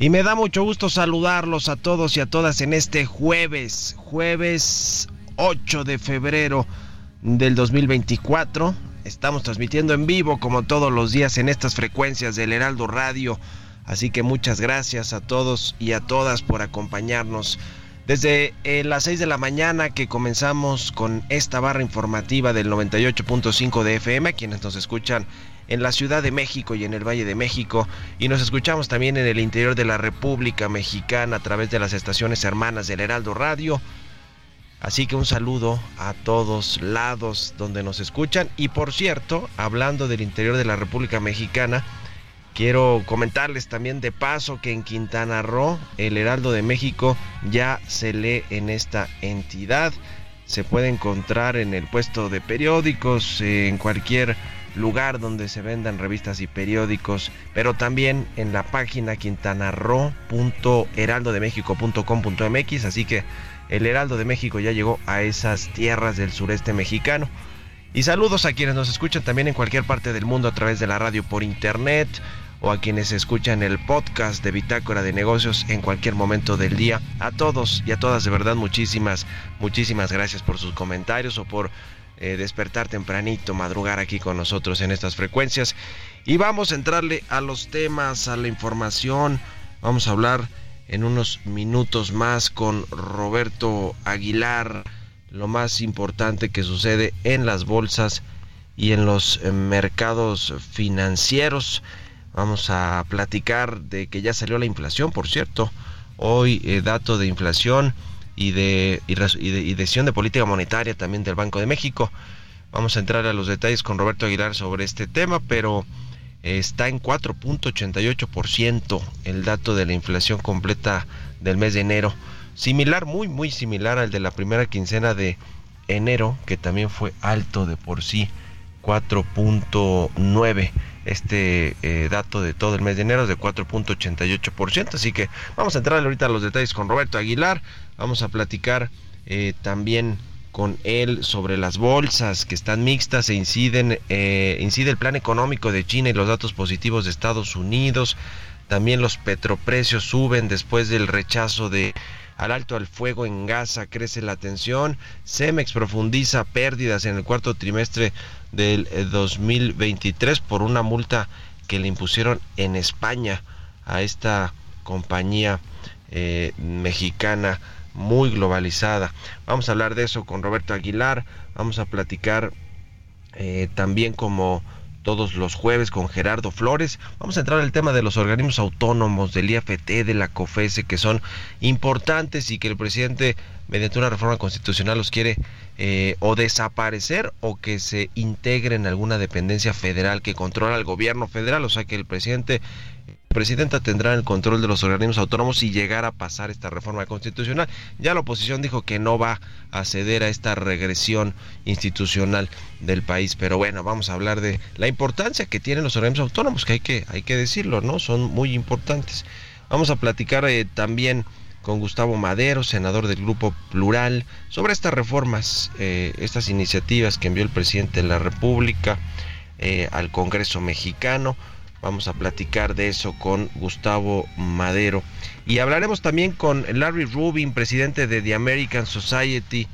y me da mucho gusto saludarlos a todos y a todas en este jueves, jueves 8 de febrero del 2024. Estamos transmitiendo en vivo como todos los días en estas frecuencias del Heraldo Radio. Así que muchas gracias a todos y a todas por acompañarnos. Desde eh, las 6 de la mañana que comenzamos con esta barra informativa del 98.5 de FM, quienes nos escuchan en la Ciudad de México y en el Valle de México, y nos escuchamos también en el interior de la República Mexicana a través de las estaciones hermanas del Heraldo Radio. Así que un saludo a todos lados donde nos escuchan. Y por cierto, hablando del interior de la República Mexicana, quiero comentarles también de paso que en Quintana Roo, el Heraldo de México ya se lee en esta entidad. Se puede encontrar en el puesto de periódicos, en cualquier lugar donde se vendan revistas y periódicos, pero también en la página quintanarro.heraldodemexico.com.mx, así que el Heraldo de México ya llegó a esas tierras del sureste mexicano. Y saludos a quienes nos escuchan también en cualquier parte del mundo a través de la radio por internet o a quienes escuchan el podcast de Bitácora de Negocios en cualquier momento del día. A todos y a todas de verdad muchísimas, muchísimas gracias por sus comentarios o por eh, despertar tempranito, madrugar aquí con nosotros en estas frecuencias. Y vamos a entrarle a los temas, a la información. Vamos a hablar en unos minutos más con Roberto Aguilar, lo más importante que sucede en las bolsas y en los eh, mercados financieros. Vamos a platicar de que ya salió la inflación, por cierto. Hoy eh, dato de inflación y de, y, de, y decisión de política monetaria también del Banco de México. Vamos a entrar a los detalles con Roberto Aguilar sobre este tema, pero está en 4.88% el dato de la inflación completa del mes de enero. Similar, muy, muy similar al de la primera quincena de enero, que también fue alto de por sí, 4.9. Este eh, dato de todo el mes de enero es de 4.88%. Así que vamos a entrar ahorita a los detalles con Roberto Aguilar. Vamos a platicar eh, también con él sobre las bolsas que están mixtas e inciden, eh, incide el plan económico de China y los datos positivos de Estados Unidos. También los petroprecios suben después del rechazo de al alto al fuego en Gaza, crece la tensión. Cemex profundiza pérdidas en el cuarto trimestre del 2023 por una multa que le impusieron en España a esta compañía eh, mexicana muy globalizada. Vamos a hablar de eso con Roberto Aguilar, vamos a platicar eh, también como todos los jueves con Gerardo Flores. Vamos a entrar al tema de los organismos autónomos, del IFT, de la COFESE, que son importantes y que el presidente, mediante una reforma constitucional, los quiere eh, o desaparecer o que se integre en alguna dependencia federal que controla al gobierno federal. O sea que el presidente presidenta tendrá el control de los organismos autónomos si llegara a pasar esta reforma constitucional. Ya la oposición dijo que no va a ceder a esta regresión institucional del país, pero bueno, vamos a hablar de la importancia que tienen los organismos autónomos, que hay que, hay que decirlo, ¿no? Son muy importantes. Vamos a platicar eh, también con Gustavo Madero, senador del Grupo Plural, sobre estas reformas, eh, estas iniciativas que envió el presidente de la República eh, al Congreso mexicano. Vamos a platicar de eso con Gustavo Madero. Y hablaremos también con Larry Rubin, presidente de The American Society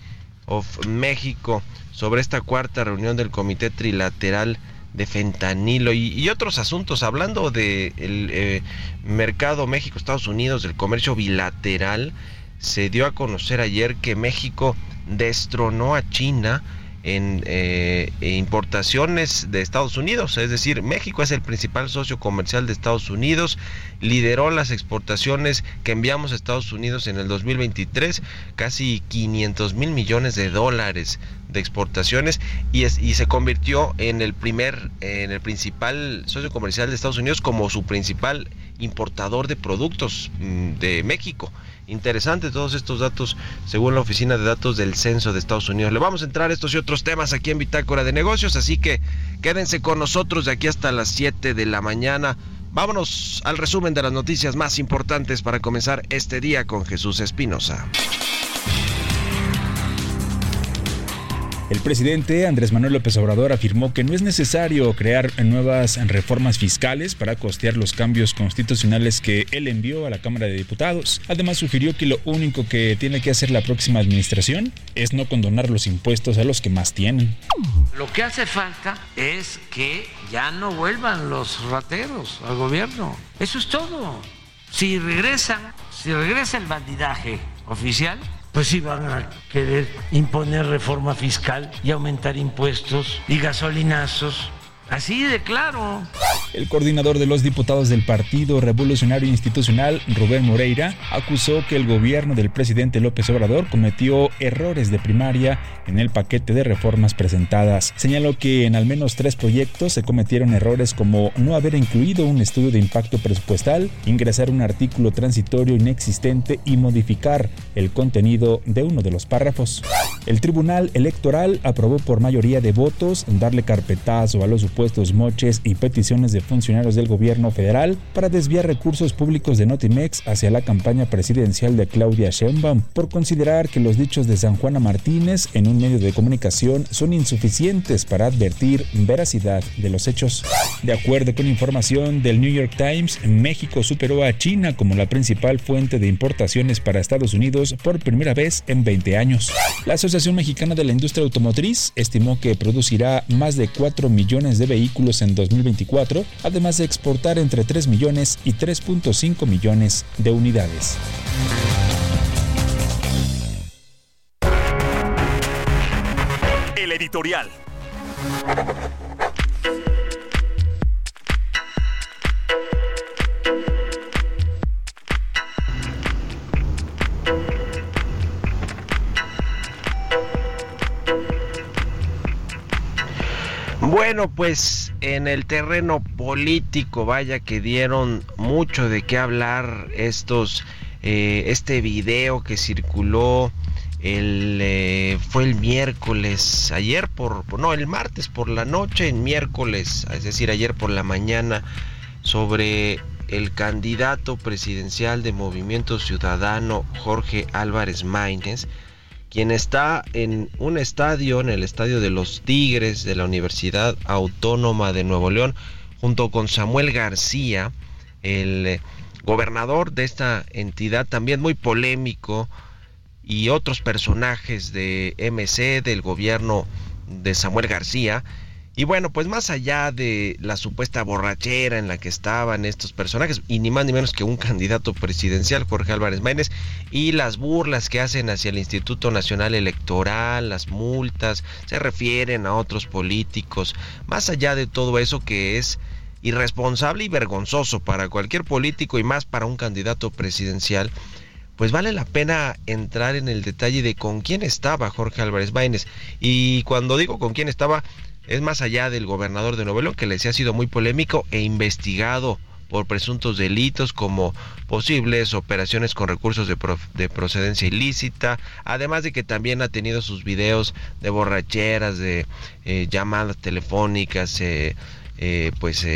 of México, sobre esta cuarta reunión del Comité Trilateral de fentanilo y, otros asuntos. Hablando del de mercado México-Estados Unidos, del comercio bilateral, se dio a conocer ayer que México destronó a China en eh, importaciones de Estados Unidos, es decir, México es el principal socio comercial de Estados Unidos, lideró las exportaciones que enviamos a Estados Unidos en el 2023, casi 500 mil millones de dólares de exportaciones y, y se convirtió en el primer, en el principal socio comercial de Estados Unidos como su principal importador de productos mm, de México. Interesante todos estos datos según la Oficina de Datos del Censo de Estados Unidos. Le vamos a entrar estos y otros temas aquí en Bitácora de Negocios, así que quédense con nosotros de aquí hasta las 7 de la mañana. Vámonos al resumen de las noticias más importantes para comenzar este día con Jesús Espinosa. El presidente Andrés Manuel López Obrador afirmó que no es necesario crear nuevas reformas fiscales para costear los cambios constitucionales que él envió a la Cámara de Diputados. Además, sugirió que lo único que tiene que hacer la próxima administración es no condonar los impuestos a los que más tienen. Lo que hace falta es que ya no vuelvan los rateros al gobierno. Eso es todo. Si regresan, si regresa el bandidaje oficial, pues van a querer imponer reforma fiscal y aumentar impuestos y gasolinazos Así de claro. El coordinador de los diputados del Partido Revolucionario Institucional, Rubén Moreira, acusó que el gobierno del presidente López Obrador cometió errores de primaria en el paquete de reformas presentadas. Señaló que en al menos tres proyectos se cometieron errores como no haber incluido un estudio de impacto presupuestal, ingresar un artículo transitorio inexistente y modificar el contenido de uno de los párrafos. El Tribunal Electoral aprobó por mayoría de votos darle carpetazo a los supuestos moches y peticiones de funcionarios del gobierno federal para desviar recursos públicos de Notimex hacia la campaña presidencial de Claudia Sheinbaum por considerar que los dichos de San Juana Martínez en un medio de comunicación son insuficientes para advertir veracidad de los hechos. De acuerdo con información del New York Times, México superó a China como la principal fuente de importaciones para Estados Unidos por primera vez en 20 años. La Asociación Mexicana de la Industria Automotriz estimó que producirá más de 4 millones de vehículos en 2024, además de exportar entre 3 millones y 3.5 millones de unidades. El editorial. Bueno, pues en el terreno político, vaya que dieron mucho de qué hablar estos, eh, este video que circuló el, eh, fue el miércoles, ayer por, no, el martes por la noche, en miércoles, es decir, ayer por la mañana, sobre el candidato presidencial de Movimiento Ciudadano Jorge Álvarez Maínez, quien está en un estadio, en el estadio de los Tigres de la Universidad Autónoma de Nuevo León, junto con Samuel García, el eh, gobernador de esta entidad, también muy polémico, y otros personajes de MC, del gobierno de Samuel García, y bueno, pues más allá de la supuesta borrachera en la que estaban estos personajes, y ni más ni menos que un candidato presidencial, Jorge Álvarez Maínez, y las burlas que hacen hacia el Instituto Nacional Electoral, las multas, se refieren a otros políticos, más allá de todo eso que es irresponsable y vergonzoso para cualquier político y más para un candidato presidencial, pues vale la pena entrar en el detalle de con quién estaba Jorge Álvarez Maínez. Y cuando digo con quién estaba, es más allá del gobernador de Nuevo León, que les ha sido muy polémico e investigado por presuntos delitos como posibles operaciones con recursos de, procedencia ilícita, además de que también ha tenido sus videos de borracheras, de eh, llamadas telefónicas, eh, eh, pues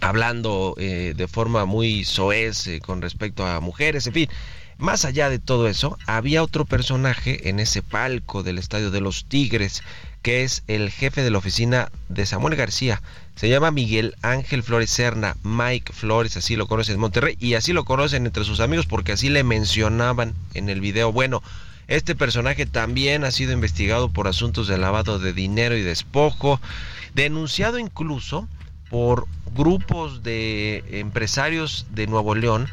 hablando de forma muy soez con respecto a mujeres, en fin. Más allá de todo eso, había otro personaje en ese palco del Estadio de los Tigres que es el jefe de la oficina de Samuel García. Se llama Miguel Ángel Flores Serna, Mike Flores, así lo conocen en Monterrey, y así lo conocen entre sus amigos porque así le mencionaban en el video. Bueno, Este personaje también ha sido investigado por asuntos de lavado de dinero y despojo, denunciado incluso por grupos de empresarios de Nuevo León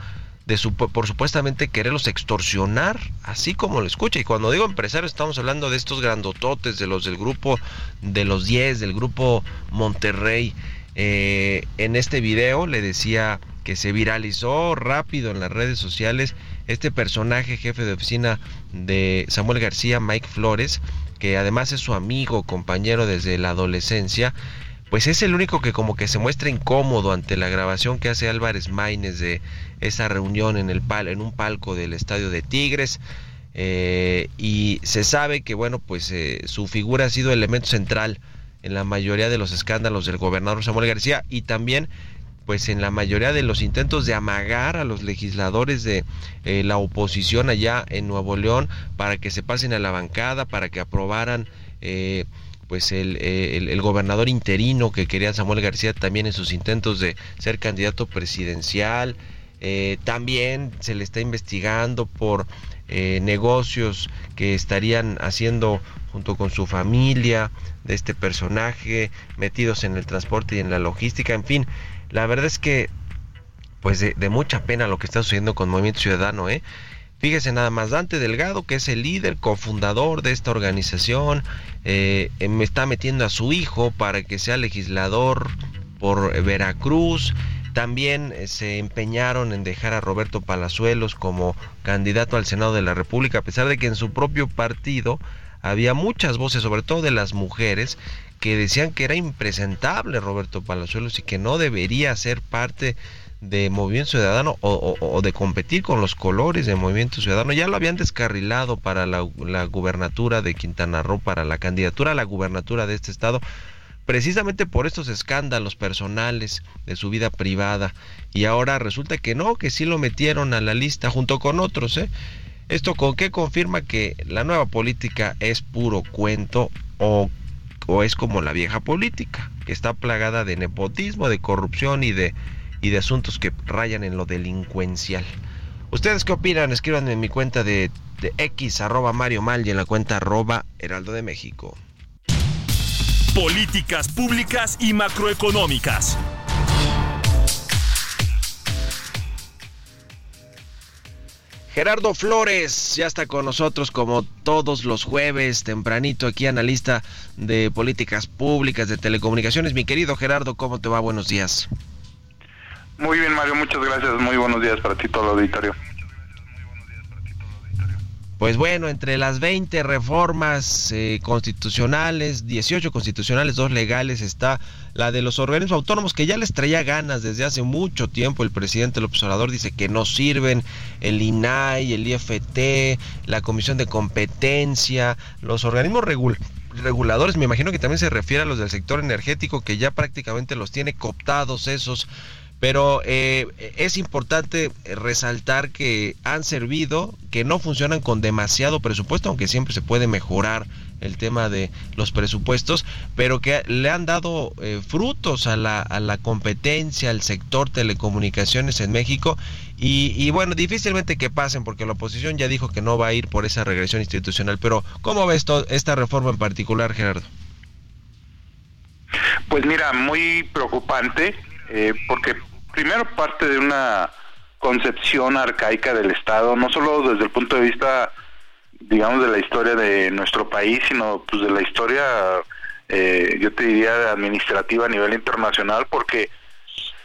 de por supuestamente quererlos extorsionar, así como lo escucha. Y cuando digo empresarios, estamos hablando de estos grandototes, de los del grupo de los 10, del grupo Monterrey. Eh, en este video le decía que se viralizó rápido en las redes sociales este personaje jefe de oficina de Samuel García, Mike Flores, que además es su amigo, compañero desde la adolescencia, pues es el único que como que se muestra incómodo ante la grabación que hace Álvarez Maínez de esa reunión en, el pal en un palco del estadio de Tigres. Eh, y se sabe que bueno pues eh, su figura ha sido elemento central en la mayoría de los escándalos del gobernador Samuel García y también pues en la mayoría de los intentos de amagar a los legisladores de eh, la oposición allá en Nuevo León para que se pasen a la bancada, para que aprobaran pues el, gobernador interino que quería Samuel García también en sus intentos de ser candidato presidencial. Eh, también se le está investigando por eh, negocios que estarían haciendo junto con su familia de este personaje, metidos en el transporte y en la logística, en fin, la verdad es que pues de, mucha pena lo que está sucediendo con Movimiento Ciudadano, ¿eh? Fíjese nada más, Dante Delgado, que es el líder, cofundador de esta organización, eh, me está metiendo a su hijo para que sea legislador por Veracruz. También eh, se empeñaron en dejar a Roberto Palazuelos como candidato al Senado de la República, a pesar de que en su propio partido había muchas voces, sobre todo de las mujeres, que decían que era impresentable Roberto Palazuelos y que no debería ser parte de Movimiento Ciudadano o, de competir con los colores de Movimiento Ciudadano. Ya lo habían descarrilado para la, la gubernatura de Quintana Roo, para la candidatura a la gubernatura de este estado, precisamente por estos escándalos personales de su vida privada. Y ahora resulta que no, que sí lo metieron a la lista junto con otros. ¿eh? ¿Esto con qué confirma que la nueva política es puro cuento o, es como la vieja política, que está plagada de nepotismo, de corrupción y de y de asuntos que rayan en lo delincuencial. ¿Ustedes qué opinan? Escriban en mi cuenta de, X, arroba Mario Mal y en la cuenta arroba Heraldo de México. Políticas públicas y macroeconómicas. Gerardo Flores ya está con nosotros como todos los jueves, tempranito aquí, analista de políticas públicas de telecomunicaciones. Mi querido Gerardo, ¿cómo te va? Buenos días. Muy bien, Mario, muchas gracias. Muy buenos días para ti, todo el auditorio. Pues bueno, entre las 20 reformas eh, constitucionales, 18 constitucionales, dos legales, está la de los organismos autónomos que ya les traía ganas desde hace mucho tiempo. El presidente López Obrador dice que no sirven el INAI, el IFT, la Comisión de Competencia, los organismos reguladores, me imagino que también se refiere a los del sector energético que ya prácticamente los tiene cooptados esos pero eh, es importante resaltar que han servido, que no funcionan con demasiado presupuesto, aunque siempre se puede mejorar el tema de los presupuestos, pero que le han dado eh, frutos a la, a la competencia, al sector telecomunicaciones en México. Y, y, bueno, difícilmente que pasen, porque la oposición ya dijo que no va a ir por esa regresión institucional. Pero, ¿cómo ves esta reforma en particular, Gerardo? Pues mira, muy preocupante, eh, porque primero parte de una concepción arcaica del Estado, no solo desde el punto de vista, digamos, de la historia de nuestro país, sino pues de la historia, eh, yo te diría, administrativa a nivel internacional, porque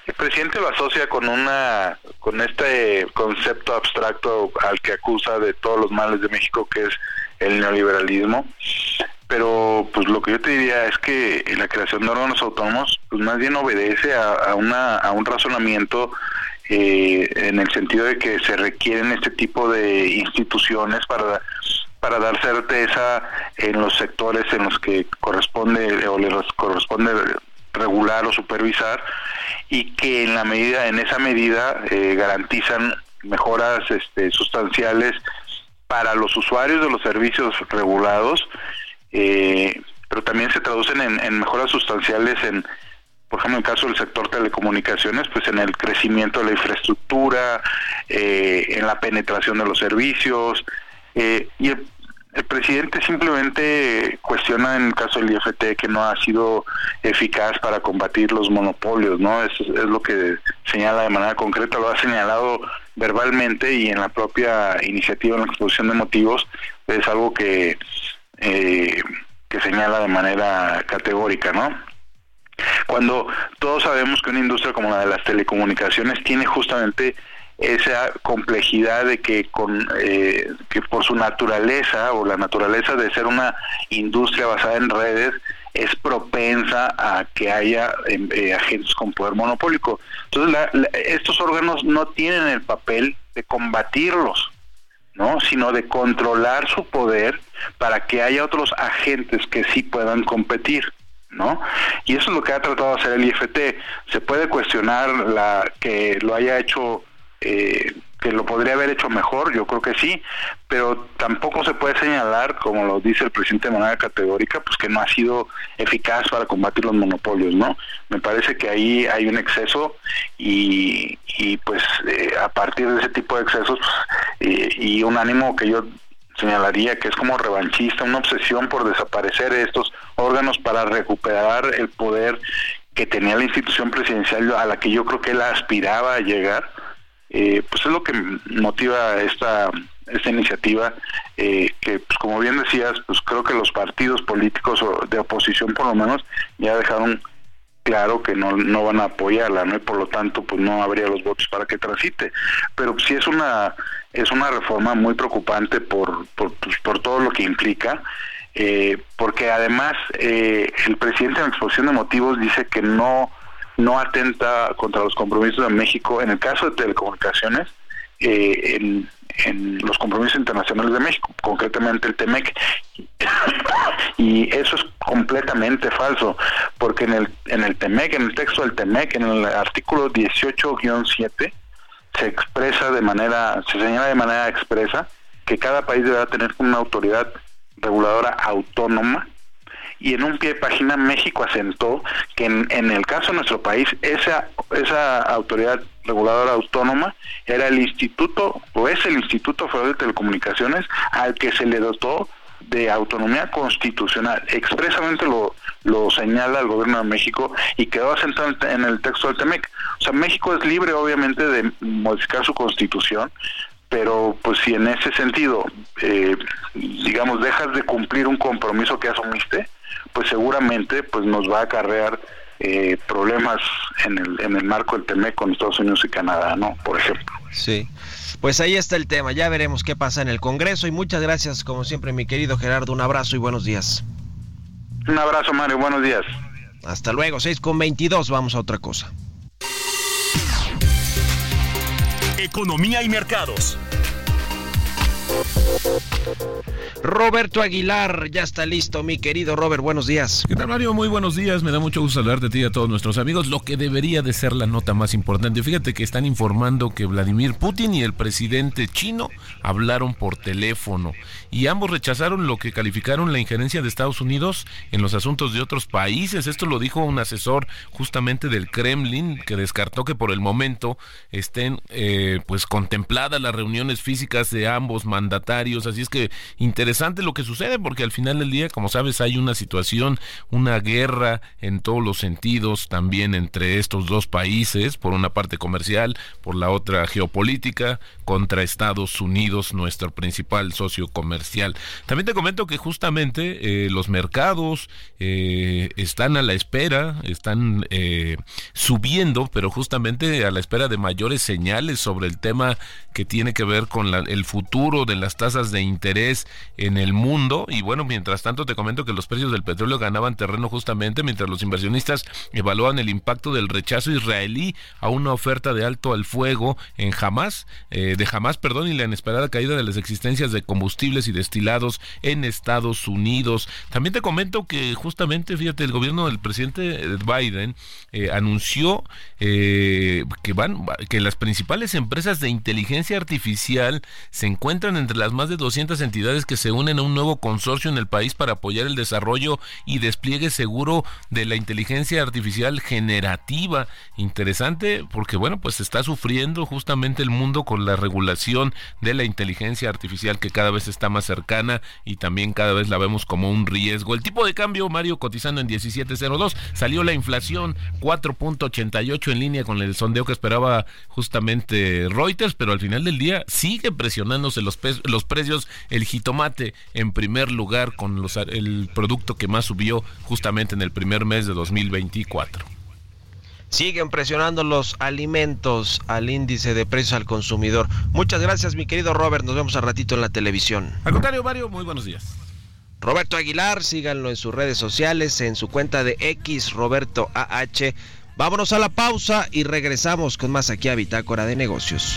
el presidente lo asocia con una con este concepto abstracto al que acusa de todos los males de México que es el neoliberalismo pero pues lo que yo te diría es que la creación de órganos autónomos pues más bien obedece a, una, a un razonamiento eh, en el sentido de que se requieren este tipo de instituciones para para dar certeza en los sectores en los que corresponde o les corresponde regular o supervisar y que en la medida en esa medida eh, garantizan mejoras este, sustanciales para los usuarios de los servicios regulados eh, pero también se traducen en, mejoras sustanciales en, por ejemplo, en el caso del sector telecomunicaciones, pues en el crecimiento de la infraestructura, eh, en la penetración de los servicios, eh, y, el presidente simplemente cuestiona en el caso del IFT que no ha sido eficaz para combatir los monopolios, ¿no? Es, es lo que señala de manera concreta, lo ha señalado verbalmente y en la propia iniciativa, en la exposición de motivos, es algo que, eh, que señala de manera categórica, ¿no? Cuando todos sabemos que una industria como la de las telecomunicaciones tiene justamente esa complejidad de que con eh, que por su naturaleza o la naturaleza de ser una industria basada en redes es propensa a que haya em, eh, agentes con poder monopólico. Entonces, estos órganos no tienen el papel de combatirlos, ¿no? sino de controlar su poder para que haya otros agentes que sí puedan competir. ¿no? Y eso es lo que ha tratado de hacer el IFT. Se puede cuestionar la que lo haya hecho eh, que lo podría haber hecho mejor, yo creo que sí, pero tampoco se puede señalar, como lo dice el presidente de manera categórica, pues que no ha sido eficaz para combatir los monopolios, ¿no? Me parece que ahí hay un exceso y, y pues eh, a partir de ese tipo de excesos eh, y un ánimo que yo señalaría que es como revanchista, una obsesión por desaparecer estos órganos para recuperar el poder que tenía la institución presidencial a la que yo creo que él aspiraba a llegar eh, pues es lo que motiva esta esta iniciativa eh, que pues como bien decías pues creo que los partidos políticos de oposición por lo menos ya dejaron claro que no, no van a apoyarla no y por lo tanto pues no habría los votos para que transite. Pero sí es una es una reforma muy preocupante por por, pues, por todo lo que implica eh, porque además el presidente en la exposición de motivos dice que no no atenta contra los compromisos de México en el caso de telecomunicaciones, eh, en, los compromisos internacionales de México, concretamente el TEMEC. y eso es completamente falso, porque en el, en el TEMEC, en el texto del TEMEC, en el artículo 18-7, se expresa de manera, se señala de manera expresa que cada país deberá tener una autoridad reguladora autónoma y en un pie de página México asentó que en, en, el caso de nuestro país esa esa autoridad reguladora autónoma era el instituto o es el Instituto Federal de Telecomunicaciones al que se le dotó de autonomía constitucional. Expresamente lo, lo señala el gobierno de México y quedó asentado en el texto del TEMEC. O sea, México es libre obviamente de modificar su constitución, pero pues si en ese sentido, eh, digamos, dejas de cumplir un compromiso que asumiste, pues seguramente pues nos va a acarrear eh, problemas en el, en el marco del TME con Estados Unidos y Canadá, ¿no? Por ejemplo. Sí. Pues ahí está el tema, ya veremos qué pasa en el Congreso y muchas gracias como siempre mi querido Gerardo, un abrazo y buenos días. Un abrazo Mario, buenos días. Hasta luego, 6 con 22, vamos a otra cosa. Economía y mercados. Roberto Aguilar, ya está listo, mi querido Robert, buenos días. ¿Qué tal, Mario? Muy buenos días, me da mucho gusto saludarte a ti y a todos nuestros amigos. Lo que debería de ser la nota más importante, fíjate que están informando que Vladimir Putin y el presidente chino hablaron por teléfono y ambos rechazaron lo que calificaron la injerencia de Estados Unidos en los asuntos de otros países. Esto lo dijo un asesor justamente del Kremlin que descartó que por el momento estén eh, pues contempladas las reuniones físicas de ambos mandatarios. Así es que interesante lo que sucede porque al final del día, como sabes, hay una situación, una guerra en todos los sentidos también entre estos dos países, por una parte comercial, por la otra geopolítica, contra Estados Unidos, nuestro principal socio comercial. También te comento que justamente eh, los mercados eh, están a la espera, están eh, subiendo, pero justamente a la espera de mayores señales sobre el tema que tiene que ver con el futuro de las tasas de interés en el mundo. Y bueno, mientras tanto te comento que los precios del petróleo ganaban terreno justamente mientras los inversionistas evaluaban el impacto del rechazo israelí a una oferta de alto al fuego en Hamas, eh, de Hamas, perdón, y la inesperada caída de las existencias de combustibles y destilados en Estados Unidos. También te comento que justamente, fíjate, el gobierno del presidente Biden eh, anunció eh, que van, que las principales empresas de inteligencia artificial se encuentran entre las más de 200 entidades que se unen a un nuevo consorcio en el país para apoyar el desarrollo y despliegue seguro de la inteligencia artificial generativa. Interesante porque, bueno, pues está sufriendo justamente el mundo con las regulación de la inteligencia artificial que cada vez está más cercana y también cada vez la vemos como un riesgo. El tipo de cambio, Mario, cotizando en 17.02, salió la inflación 4.88 en línea con el sondeo que esperaba justamente Reuters, pero al final del día sigue presionándose los, los precios, el jitomate en primer lugar con los, el producto que más subió justamente en el primer mes de 2024. Siguen presionando los alimentos al índice de precios al consumidor. Muchas gracias, mi querido Robert. Nos vemos a ratito en la televisión. Al contrario, Mario, muy buenos días. Roberto Aguilar, síganlo en sus redes sociales, en su cuenta de X Roberto AH. Vámonos a la pausa y regresamos con más aquí a Bitácora de Negocios.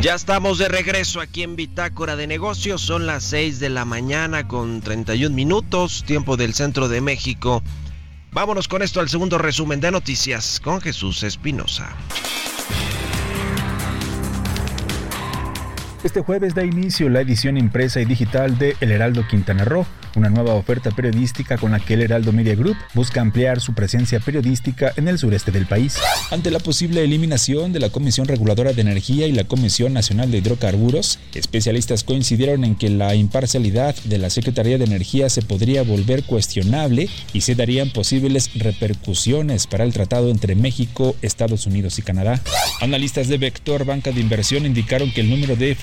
Ya estamos de regreso aquí en Bitácora de Negocios. Son las 6 de la mañana con 31 minutos, tiempo del centro de México. Vámonos con esto al segundo resumen de noticias con Jesús Espinosa. Este jueves da inicio la edición impresa y digital de El Heraldo Quintana Roo, una nueva oferta periodística con la que el Heraldo Media Group busca ampliar su presencia periodística en el sureste del país. Ante la posible eliminación de la Comisión Reguladora de Energía y la Comisión Nacional de Hidrocarburos, especialistas coincidieron en que la imparcialidad de la Secretaría de Energía se podría volver cuestionable y se darían posibles repercusiones para el tratado entre México, Estados Unidos y Canadá. Analistas de Vector Banca de Inversión indicaron que el número de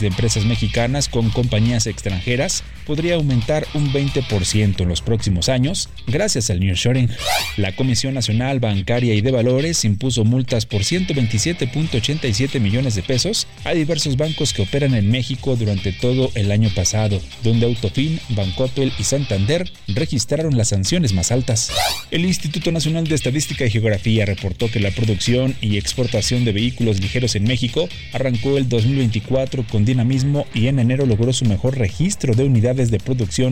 de empresas mexicanas con compañías extranjeras podría aumentar un 20% en los próximos años gracias al nearshoring. La Comisión Nacional Bancaria y de Valores impuso multas por 127.87 millones de pesos a diversos bancos que operan en México durante todo el año pasado, donde Autofin, Bancoppel y Santander registraron las sanciones más altas. El Instituto Nacional de Estadística y Geografía reportó que la producción y exportación de vehículos ligeros en México arrancó el 2024 con dinamismo y en enero logró su mejor registro de unidades de producción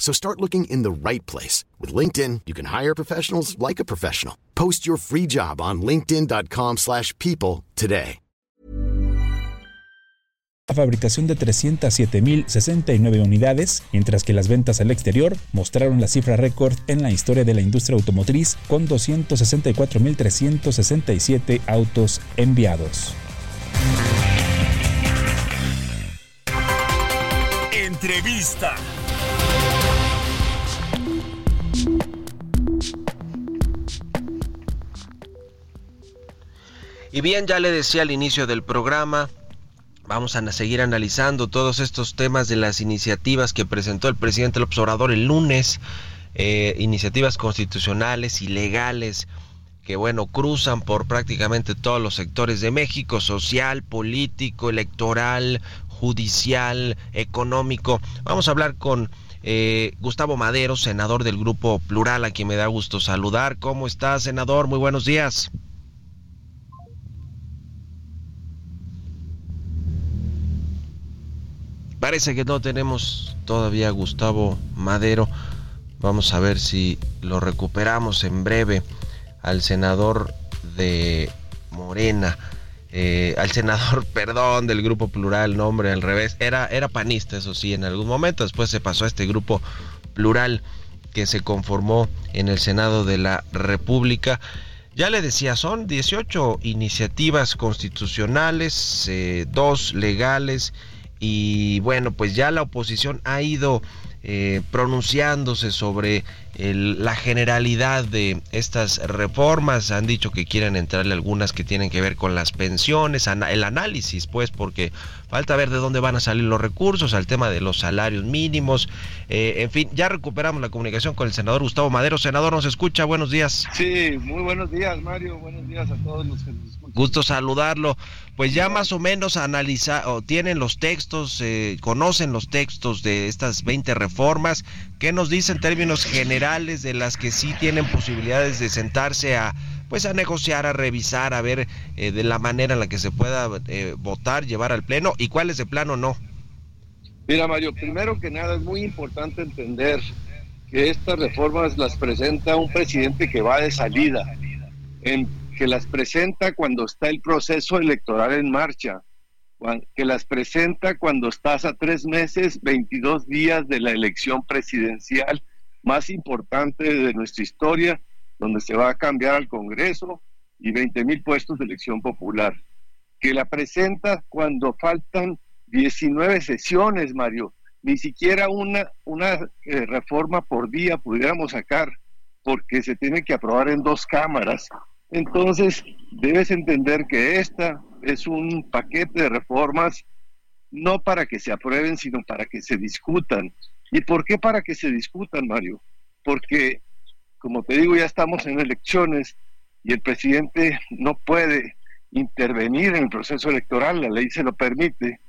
So start looking in the right place. With LinkedIn, you can hire professionals like a professional. Post your free job on linkedin.com slash people today. La fabricación de 307.069 unidades, mientras que las ventas al exterior mostraron la cifra récord en la historia de la industria automotriz con 264.367 autos enviados. Entrevista. Y bien, ya le decía al inicio del programa, vamos a seguir analizando todos estos temas de las iniciativas que presentó el presidente López Obrador el lunes, eh, iniciativas constitucionales y legales que bueno, cruzan por prácticamente todos los sectores de México, social, político, electoral, judicial, económico. Vamos a hablar con eh, Gustavo Madero, senador del Grupo Plural, a quien me da gusto saludar. ¿Cómo está, senador? Muy buenos días. Parece que no tenemos todavía a Gustavo Madero. Vamos a ver si lo recuperamos en breve al senador de Morena. Eh, al senador, perdón, del grupo plural, nombre al revés, era, era panista, eso sí, en algún momento, después se pasó a este grupo plural que se conformó en el Senado de la República. Ya le decía, son 18 iniciativas constitucionales, eh, dos legales, y bueno, pues ya la oposición ha ido eh, pronunciándose sobre la generalidad de estas reformas. Han dicho que quieren entrarle algunas que tienen que ver con las pensiones, el análisis, pues, porque falta ver de dónde van a salir los recursos, al tema de los salarios mínimos. Eh, en fin, ya recuperamos la comunicación con el senador Gustavo Madero. Senador, ¿nos escucha? Buenos días. Sí, muy buenos días, Mario. Buenos días a todos los que nos escuchan. Gusto saludarlo. Pues ya más o menos analiza o tienen los textos, eh, conocen los textos de estas 20 reformas. ¿Qué nos dice en términos generales de las que sí tienen posibilidades de sentarse a pues a negociar, a revisar, a ver eh, de la manera en la que se pueda eh, votar, llevar al pleno y cuáles de plano no? Mira Mario, primero que nada es muy importante entender que estas reformas las presenta un presidente que va de salida, que las presenta cuando está el proceso electoral en marcha, que las presenta cuando estás a tres meses, 22 días de la elección presidencial más importante de nuestra historia, donde se va a cambiar al Congreso y 20 mil puestos de elección popular, que la presenta cuando faltan 19 sesiones, Mario. Ni siquiera una, una eh, reforma por día pudiéramos sacar, porque se tiene que aprobar en dos cámaras. Entonces, debes entender que esta es un paquete de reformas no para que se aprueben, sino para que se discutan. ¿Y por qué para que se discutan, Mario? Porque, como te digo, ya estamos en elecciones y el presidente no puede intervenir en el proceso electoral, la ley se lo permite,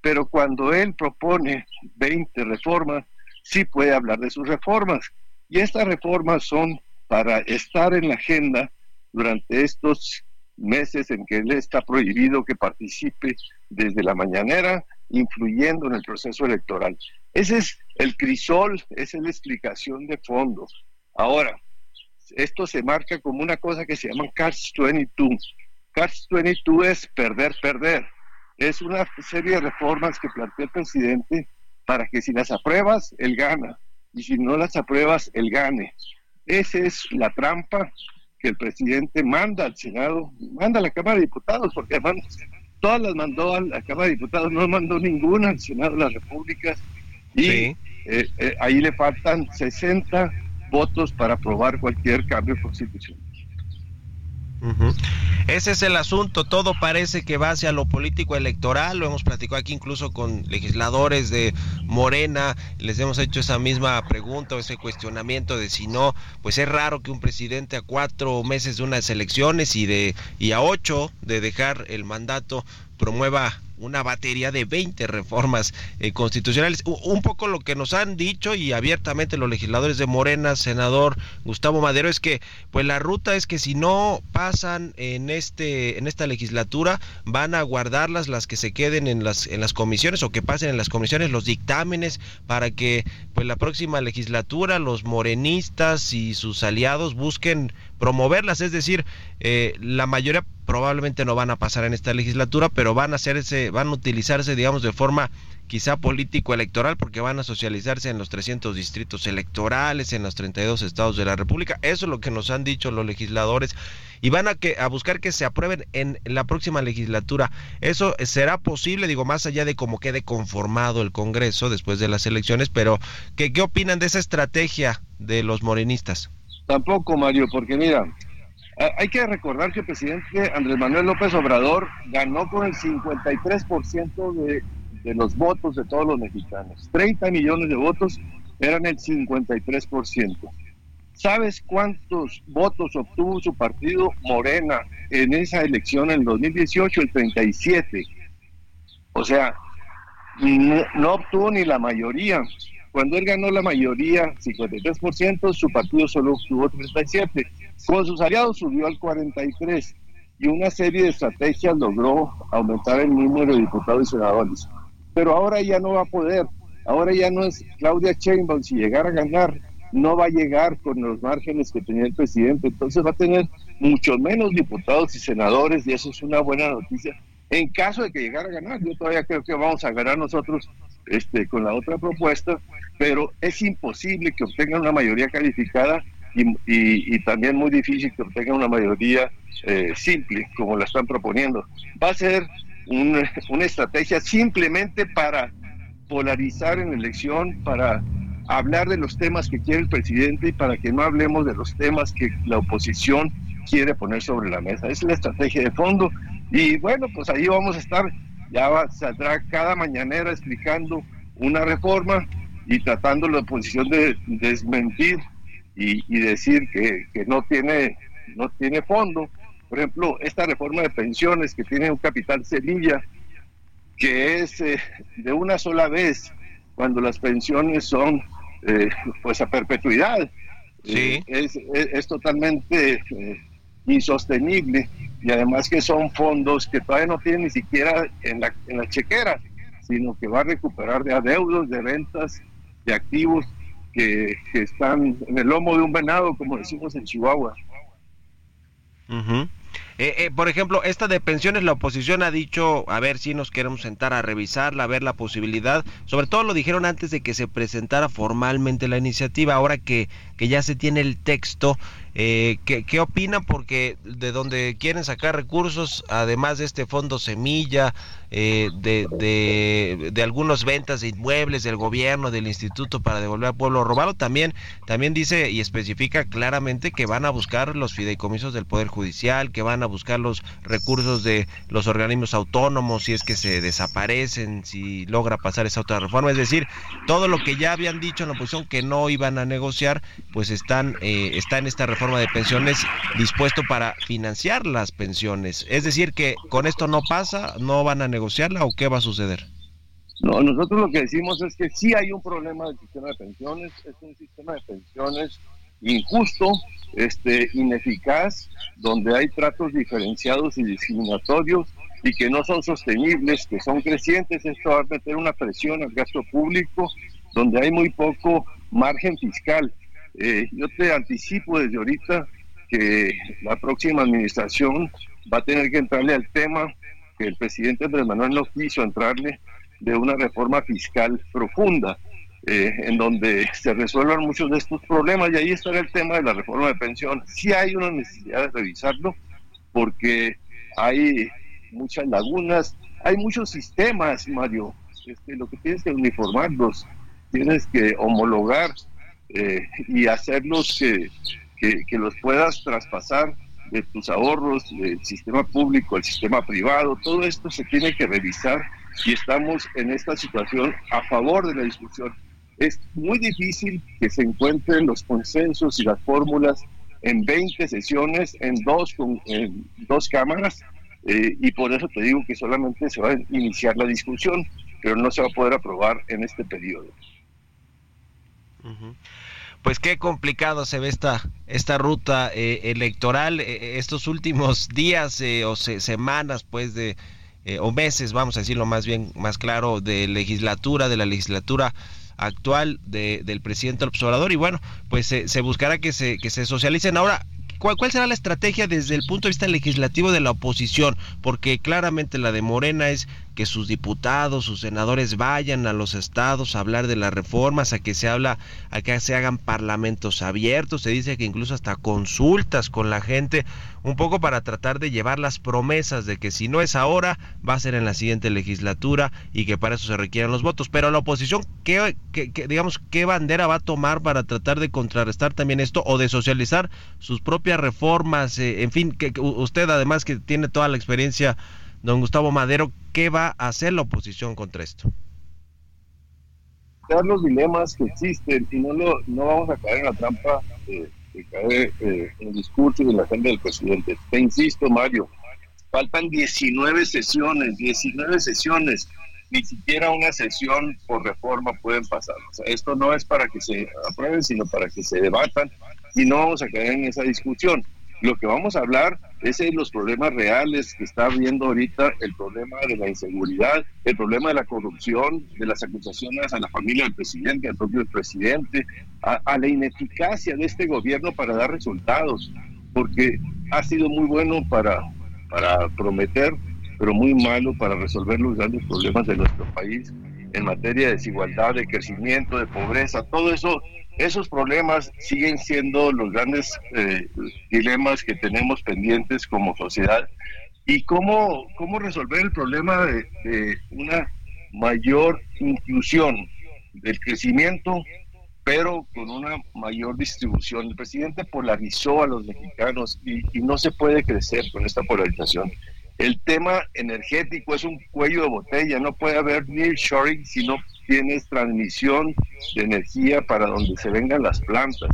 pero cuando él propone 20 reformas, sí puede hablar de sus reformas. Y estas reformas son para estar en la agenda durante estos meses en que él está prohibido que participe desde la mañanera, influyendo en el proceso electoral. Ese es el crisol, esa es la explicación de fondo. Ahora, esto se marca como una cosa que se llama Catch 22. Catch 22 es perder, perder. Es una serie de reformas que plantea el presidente para que si las apruebas, él gana. Y si no las apruebas, él gane. Esa es la trampa que el presidente manda al Senado, manda a la Cámara de Diputados, porque además todas las mandó a la Cámara de Diputados, no mandó ninguna al Senado de la República, y eh, eh, ahí le faltan 60 votos para aprobar cualquier cambio constitucional. Ese es el asunto, todo parece que va hacia lo político electoral, lo hemos platicado aquí incluso con legisladores de Morena, les hemos hecho esa misma pregunta o ese cuestionamiento de si no, pues es raro que un presidente a cuatro meses de unas elecciones y, de, y a ocho de dejar el mandato promueva una batería de 20 reformas eh, constitucionales. un poco lo que nos han dicho y abiertamente los legisladores de Morena, senador Gustavo Madero, es que pues la ruta es que si no pasan en este en esta legislatura van a guardarlas las que se queden en las en las comisiones o que pasen en las comisiones los dictámenes para que pues la próxima legislatura los morenistas y sus aliados busquen promoverlas, es decir, eh, la mayoría probablemente no van a pasar en esta legislatura, pero van a hacerse, van a utilizarse, digamos, de forma quizá político-electoral, porque van a socializarse en los 300 distritos electorales, en los 32 estados de la República. Eso es lo que nos han dicho los legisladores y van a, que, a buscar que se aprueben en la próxima legislatura. Eso será posible, digo, más allá de cómo quede conformado el Congreso después de las elecciones, pero ¿qué, qué opinan de esa estrategia de los morenistas? Tampoco, Mario, porque mira, hay que recordar que el presidente Andrés Manuel López Obrador ganó con el 53% de, de los votos de todos los mexicanos. 30 millones de votos eran el 53%. ¿Sabes cuántos votos obtuvo su partido Morena en esa elección en el 2018? El 37. O sea, no obtuvo ni la mayoría. Cuando él ganó la mayoría, 53%, su partido solo obtuvo 37%. Con sus aliados subió al 43% y una serie de estrategias logró aumentar el número de diputados y senadores. Pero ahora ya no va a poder. Ahora ya no es Claudia Sheinbaum. Si llegara a ganar, no va a llegar con los márgenes que tenía el presidente. Entonces va a tener mucho menos diputados y senadores y eso es una buena noticia. En caso de que llegara a ganar, yo todavía creo que vamos a ganar nosotros este, con la otra propuesta, pero es imposible que obtengan una mayoría calificada y, también muy difícil que obtengan una mayoría eh, simple, como la están proponiendo. Va a ser una estrategia simplemente para polarizar en la elección, para hablar de los temas que quiere el presidente y para que no hablemos de los temas que la oposición quiere poner sobre la mesa. Esa es la estrategia de fondo. Y bueno, pues ahí vamos a estar, ya va, saldrá cada mañanera explicando una reforma y tratando la oposición de desmentir y, decir que, que, no, tiene, no tiene fondo. Por ejemplo, esta reforma de pensiones que tiene un capital semilla, que es eh, de una sola vez, cuando las pensiones son eh, pues a perpetuidad. Sí. Eh, es, es, totalmente insostenible y además que son fondos que todavía no tienen ni siquiera en la, en la chequera, sino que va a recuperar de adeudos, de ventas, de activos que, están en el lomo de un venado, como decimos en Chihuahua. Eh, eh, por ejemplo, esta de pensiones, la oposición ha dicho, a ver si nos queremos sentar a revisarla, a ver la posibilidad. Sobre todo lo dijeron antes de que se presentara formalmente la iniciativa. Ahora que, que ya se tiene el texto, eh, ¿qué, ¿Qué opinan? Porque de donde quieren sacar recursos, además de este fondo semilla, eh, de, de, de algunas ventas de inmuebles del gobierno, del instituto para devolver al pueblo robado, también, también dice y especifica claramente que van a buscar los fideicomisos del Poder Judicial, que van a buscar los recursos de los organismos autónomos si es que se desaparecen, si logra pasar esa otra reforma. Es decir, todo lo que ya habían dicho en la oposición que no iban a negociar, pues están, eh, está en esta reforma de pensiones dispuesto para financiar las pensiones. Es decir, que con esto no pasa, no van a negociarla o qué va a suceder. No, nosotros lo que decimos es que sí hay un problema del sistema de pensiones, es un sistema de pensiones injusto, este, ineficaz, donde hay tratos diferenciados y discriminatorios y que no son sostenibles, que son crecientes. Esto va a meter una presión al gasto público, donde hay muy poco margen fiscal. Eh, yo te anticipo desde ahorita que la próxima administración va a tener que entrarle al tema que el presidente Andrés Manuel no quiso entrarle de una reforma fiscal profunda, eh, en donde se resuelvan muchos de estos problemas. Y ahí estará el tema de la reforma de pensiones. Sí hay una necesidad de revisarlo, porque hay muchas lagunas, hay muchos sistemas, Mario. Este, lo que tienes que uniformarlos, tienes que homologar eh, y hacerlos que, que, los puedas traspasar de tus ahorros del sistema público al sistema privado. Todo esto se tiene que revisar y estamos en esta situación a favor de la discusión. Es muy difícil que se encuentren los consensos y las fórmulas en 20 sesiones, en dos, en dos cámaras, eh, y por eso te digo que solamente se va a iniciar la discusión, pero no se va a poder aprobar en este periodo. Pues qué complicado se ve esta, esta ruta eh, electoral, eh, eh, estos últimos días o semanas, pues, de, o meses, vamos a decirlo más bien, más claro, de legislatura, de la legislatura actual de, del presidente Obrador y bueno, pues se buscará que se, que se socialicen. Ahora, ¿Cuál, será la estrategia desde el punto de vista legislativo de la oposición? Porque claramente la de Morena es que sus diputados, sus senadores vayan a los estados a hablar de las reformas, a que se habla, a que se hagan parlamentos abiertos, se dice que incluso hasta consultas con la gente, un poco para tratar de llevar las promesas de que si no es ahora, va a ser en la siguiente legislatura y que para eso se requieren los votos. Pero la oposición, ¿qué, digamos, qué bandera va a tomar para tratar de contrarrestar también esto o de socializar sus propias reformas? En fin, que usted además que tiene toda la experiencia Don Gustavo Madero, ¿qué va a hacer la oposición contra esto? los dilemas que existen y no, lo, no vamos a caer en la trampa de, caer eh, en el discurso y en la agenda del presidente. Te insisto, Mario, faltan 19 sesiones, 19 sesiones, ni siquiera una sesión por reforma pueden pasar. Esto no es para que se aprueben, sino para que se debatan y no vamos a caer en esa discusión. Lo que vamos a hablar es de los problemas reales que está viendo ahorita, el problema de la inseguridad, el problema de la corrupción, de las acusaciones a la familia del presidente, al propio presidente, a, la ineficacia de este gobierno para dar resultados, porque ha sido muy bueno para, para prometer, pero muy malo para resolver los grandes problemas de nuestro país en materia de desigualdad, de crecimiento, de pobreza, todo eso esos problemas siguen siendo los grandes eh, dilemas que tenemos pendientes como sociedad y cómo, cómo resolver el problema de, una mayor inclusión del crecimiento pero con una mayor distribución. El presidente polarizó a los mexicanos y, no se puede crecer con esta polarización. El tema energético es un cuello de botella, no puede haber nearshoring si no tienes transmisión de energía para donde se vengan las plantas.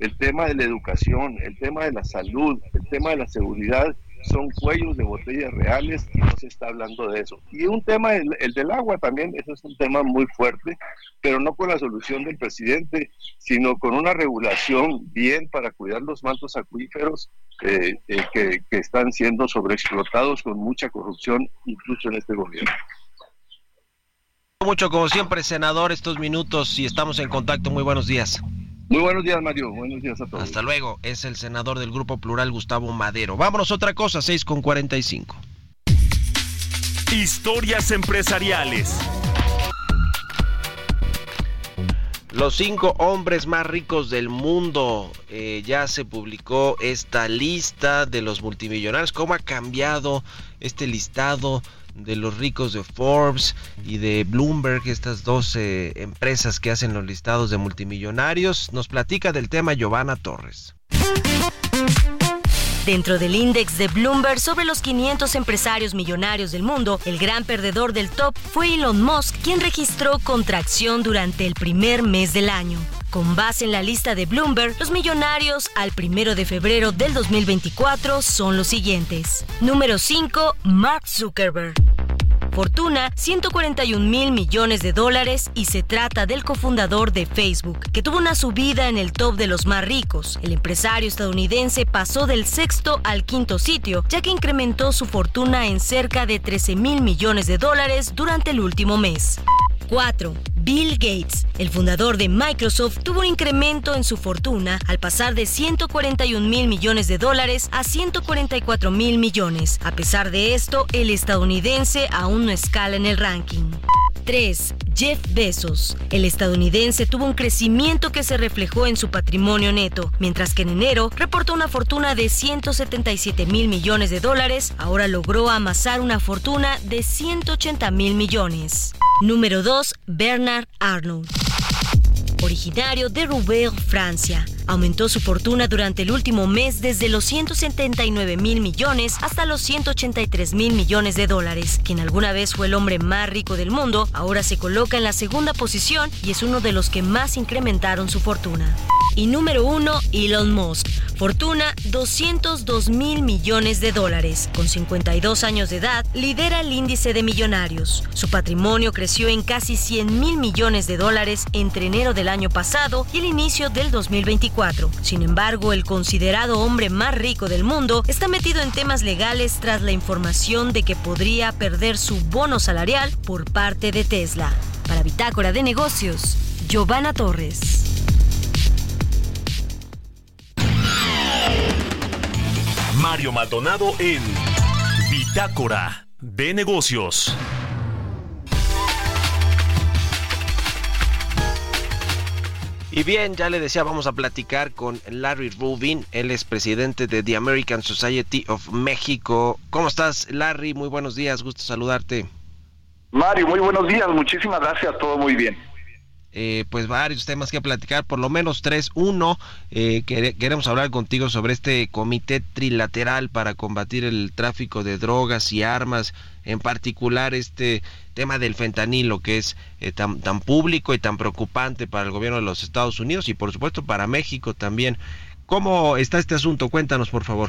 El tema de la educación, el tema de la salud, el tema de la seguridad son cuellos de botellas reales y no se está hablando de eso. Y un tema, el, del agua también, eso es un tema muy fuerte, pero no con la solución del presidente, sino con una regulación bien para cuidar los mantos acuíferos eh, eh, que, que están siendo sobreexplotados con mucha corrupción, incluso en este gobierno mucho como siempre, senador, estos minutos y estamos en contacto. Muy buenos días. Muy buenos días, Mario. Buenos días a todos. Hasta luego. Es el senador del Grupo Plural, Gustavo Madero. Vámonos otra cosa, 6 con 45. Historias empresariales. Los cinco hombres más ricos del mundo. Eh, ya se publicó esta lista de los multimillonarios. ¿Cómo ha cambiado este listado de los ricos de Forbes y de Bloomberg, estas dos empresas que hacen los listados de multimillonarios. Nos platica del tema Giovanna Torres. Dentro del índice de Bloomberg sobre los 500 empresarios millonarios del mundo, el gran perdedor del top fue Elon Musk, quien registró contracción durante el primer mes del año. Con base en la lista de Bloomberg, los millonarios al primero de febrero del 2024 son los siguientes. Número 5, Mark Zuckerberg. Fortuna, 141 mil millones de dólares y se trata del cofundador de Facebook, que tuvo una subida en el top de los más ricos. El empresario estadounidense pasó del sexto al quinto sitio, ya que incrementó su fortuna en cerca de 13 mil millones de dólares durante el último mes. 4. Bill Gates, el fundador de Microsoft, tuvo un incremento en su fortuna al pasar de 141 mil millones de dólares a 144 mil millones. A pesar de esto, el estadounidense aún no escala en el ranking. 3. Jeff Bezos. El estadounidense tuvo un crecimiento que se reflejó en su patrimonio neto, mientras que en enero reportó una fortuna de 177 mil millones de dólares, ahora logró amasar una fortuna de 180 mil millones. Número 2. Bernard Arnold originario de Roubaix, Francia. Aumentó su fortuna durante el último mes desde los 179 mil millones hasta los 183 mil millones de dólares. Quien alguna vez fue el hombre más rico del mundo, ahora se coloca en la segunda posición y es uno de los que más incrementaron su fortuna. Y número 1, Elon Musk. Fortuna 202 mil millones de dólares. Con 52 años de edad, lidera el índice de millonarios. Su patrimonio creció en casi 100 mil millones de dólares entre enero del año pasado y el inicio del 2024. Sin embargo, el considerado hombre más rico del mundo está metido en temas legales tras la información de que podría perder su bono salarial por parte de Tesla. Para Bitácora de Negocios, Giovanna Torres. Mario Maldonado en Bitácora de Negocios. Y bien, ya le decía, vamos a platicar con Larry Rubin, él es presidente de The American Society of México. ¿Cómo estás, Larry? Muy buenos días, gusto saludarte. Mario, muy buenos días, muchísimas gracias, todo muy bien. Eh, pues varios temas que platicar, por lo menos tres. Uno, eh, queremos hablar contigo sobre este comité trilateral para combatir el tráfico de drogas y armas, en particular este tema del fentanilo que es eh, tan, tan público y tan preocupante para el gobierno de los Estados Unidos y por supuesto para México también. ¿Cómo está este asunto? Cuéntanos, por favor.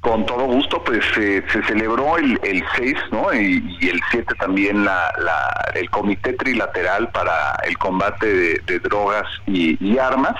Con todo gusto, pues se celebró el, el 6 ¿no? y, el 7 también la, la, el Comité Trilateral para el Combate de, Drogas y, Armas.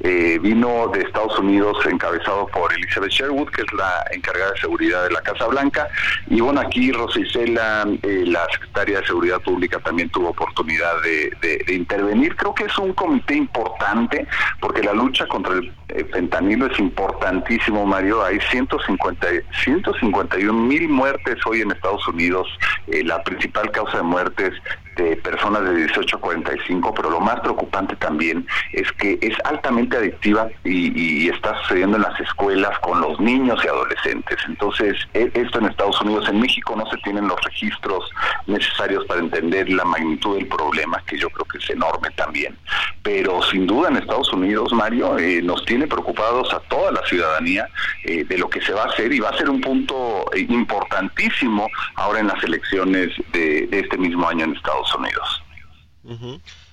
Eh, vino de Estados Unidos encabezado por Elizabeth Sherwood, que es la encargada de seguridad de la Casa Blanca. Y bueno, aquí Rosa Isela, eh, la secretaria de Seguridad Pública, también tuvo oportunidad de, de, intervenir. Creo que es un comité importante porque la lucha contra el fentanilo es importantísimo, Mario. Hay 150 151 mil muertes hoy en Estados Unidos. Eh, la principal causa de muertes de personas de 18 a 45, pero lo más preocupante también es que es altamente adictiva y, está sucediendo en las escuelas con los niños y adolescentes. Entonces, e, esto en Estados Unidos, en México no se tienen los registros necesarios para entender la magnitud del problema, que yo creo que es enorme también. Pero sin duda en Estados Unidos, Mario, eh, nos tiene preocupados a toda la ciudadanía eh, de lo que se va a hacer y va a ser un punto importantísimo ahora en las elecciones de, este mismo año en Estados Unidos. Estados Unidos.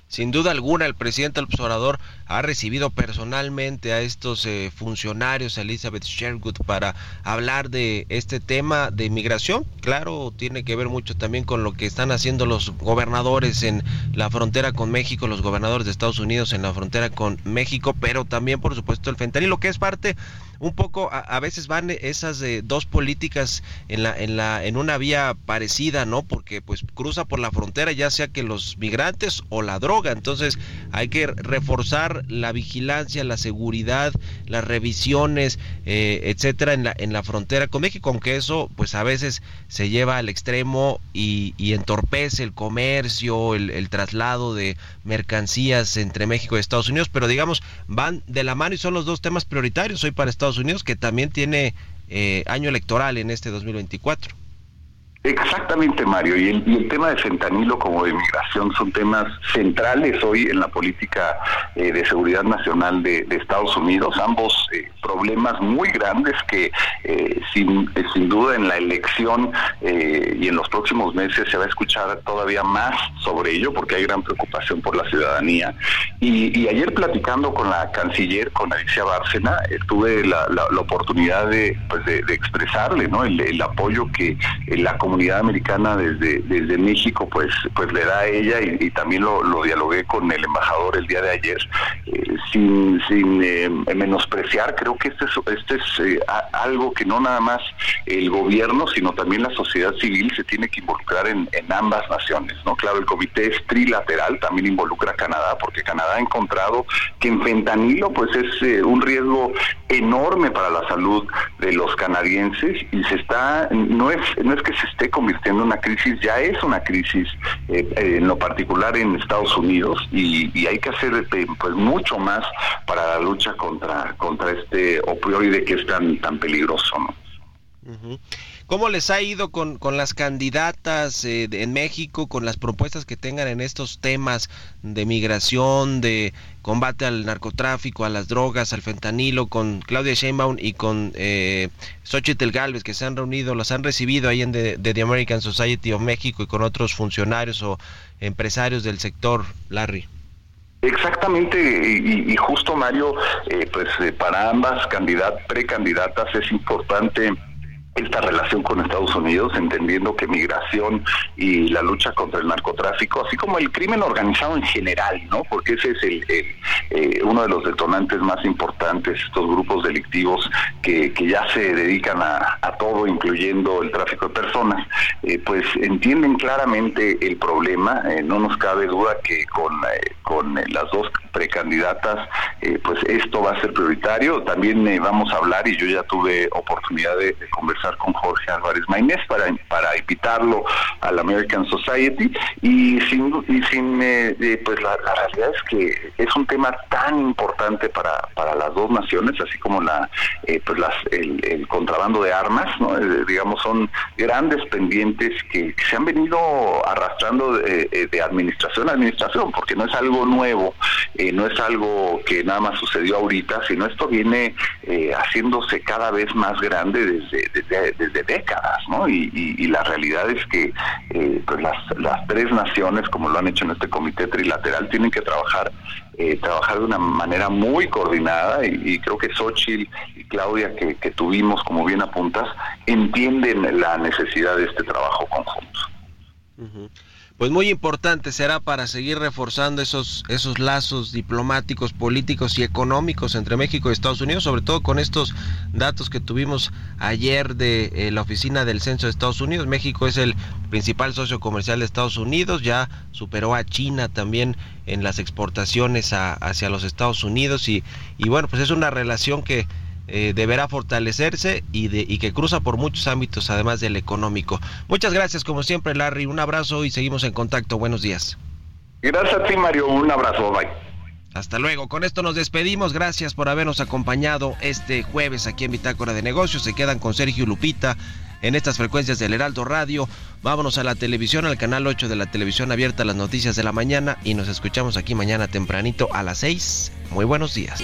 Sin duda alguna, el presidente observador ha recibido personalmente a estos eh, funcionarios, Elizabeth Sherwood, para hablar de este tema de inmigración. Claro, tiene que ver mucho también con lo que están haciendo los gobernadores en la frontera con México, los gobernadores de Estados Unidos en la frontera con México, pero también, por supuesto, el fentanilo, que es parte un poco a, veces van esas eh, dos políticas en la en la en una vía parecida no porque pues cruza por la frontera ya sea que los migrantes o la droga entonces hay que reforzar la vigilancia la seguridad las revisiones eh, etcétera en la en la frontera con México aunque eso pues a veces se lleva al extremo y, entorpece el comercio el, el traslado de mercancías entre México y Estados Unidos pero digamos van de la mano y son los dos temas prioritarios hoy para Estados Unidos, que también tiene eh, año electoral en este 2024. Exactamente, Mario. Y el, tema de fentanilo como de migración son temas centrales hoy en la política eh, de seguridad nacional de, Estados Unidos. Ambos eh, problemas muy grandes que eh, sin, sin duda en la elección y en los próximos meses se va a escuchar todavía más sobre ello porque hay gran preocupación por la ciudadanía. Y, ayer platicando con la canciller, con Alicia Bárcena, tuve la, oportunidad de, pues de, expresarle ¿no? el, apoyo que la comunidad comunidad americana desde, desde México pues, pues le da a ella y, también lo, dialogué con el embajador el día de ayer, eh, sin, sin eh, menospreciar, creo que este es, este es eh, algo que no nada más el gobierno, sino también la sociedad civil se tiene que involucrar en, ambas naciones, ¿no? Claro, el comité es trilateral, también involucra a Canadá, porque Canadá ha encontrado que en fentanilo pues es un riesgo enorme para la salud de los canadienses y se está, no es, no es que se esté convirtiendo en una crisis, ya es una crisis eh, eh, en lo particular en Estados Unidos y, hay que hacer eh, pues mucho más para la lucha contra, contra este opioide que es tan, tan peligroso. ¿Cómo les ha ido con, con las candidatas eh, en México, con las propuestas que tengan en estos temas de migración, de combate al narcotráfico, a las drogas, al fentanilo, con Claudia Sheinbaum y con eh, Xochitl Galvez, que se han reunido, los han recibido ahí en de, The American Society of México y con otros funcionarios o empresarios del sector, Larry? Exactamente, y, justo Mario, eh, pues eh, para ambas candidat precandidatas es importante esta relación con Estados Unidos, entendiendo que migración y la lucha contra el narcotráfico, así como el crimen organizado en general, ¿no? Porque ese es el, eh, uno de los detonantes más importantes, estos grupos delictivos que, que ya se dedican a, todo, incluyendo el tráfico de personas, eh, pues entienden claramente el problema. Eh, no nos cabe duda que con, con las dos precandidatas, pues esto va a ser prioritario. También vamos a hablar, y yo ya tuve oportunidad de conversar con Jorge Álvarez Maynés para, para invitarlo al American Society y sin, y sin eh, eh, pues la, realidad es que es un tema tan importante para, para las dos naciones, así como la eh, pues las, el, contrabando de armas, digamos, son grandes pendientes que, se han venido arrastrando de, de, administración a administración, porque no es algo nuevo, no es algo que nada más sucedió ahorita, sino esto viene haciéndose cada vez más grande desde, desde décadas, ¿no? Y, la realidad es que eh, pues las, las tres naciones, como lo han hecho en este comité trilateral, tienen que trabajar eh, trabajar de una manera muy coordinada y, creo que Xochitl y Claudia que, tuvimos, como bien apuntas, entienden la necesidad de este trabajo conjunto pues muy importante será para seguir reforzando esos, esos lazos diplomáticos, políticos y económicos entre México y Estados Unidos, sobre todo con estos datos que tuvimos ayer de eh, la oficina del Censo de Estados Unidos. México es el principal socio comercial de Estados Unidos, ya superó a China también en las exportaciones hacia los Estados Unidos y, y bueno, pues es una relación que eh, deberá fortalecerse y, de, y que cruza por muchos ámbitos además del económico. Muchas gracias como siempre Larry, un abrazo y seguimos en contacto. Buenos días. Gracias a ti Mario, un abrazo, bye. Hasta luego. Con esto nos despedimos. Gracias por habernos acompañado este jueves aquí en Bitácora de Negocios. Se quedan con Sergio Lupita en estas frecuencias del Heraldo Radio. Vámonos a la televisión, al canal 8 de la televisión abierta, las noticias de la mañana y nos escuchamos aquí mañana tempranito a las 6. Muy buenos días.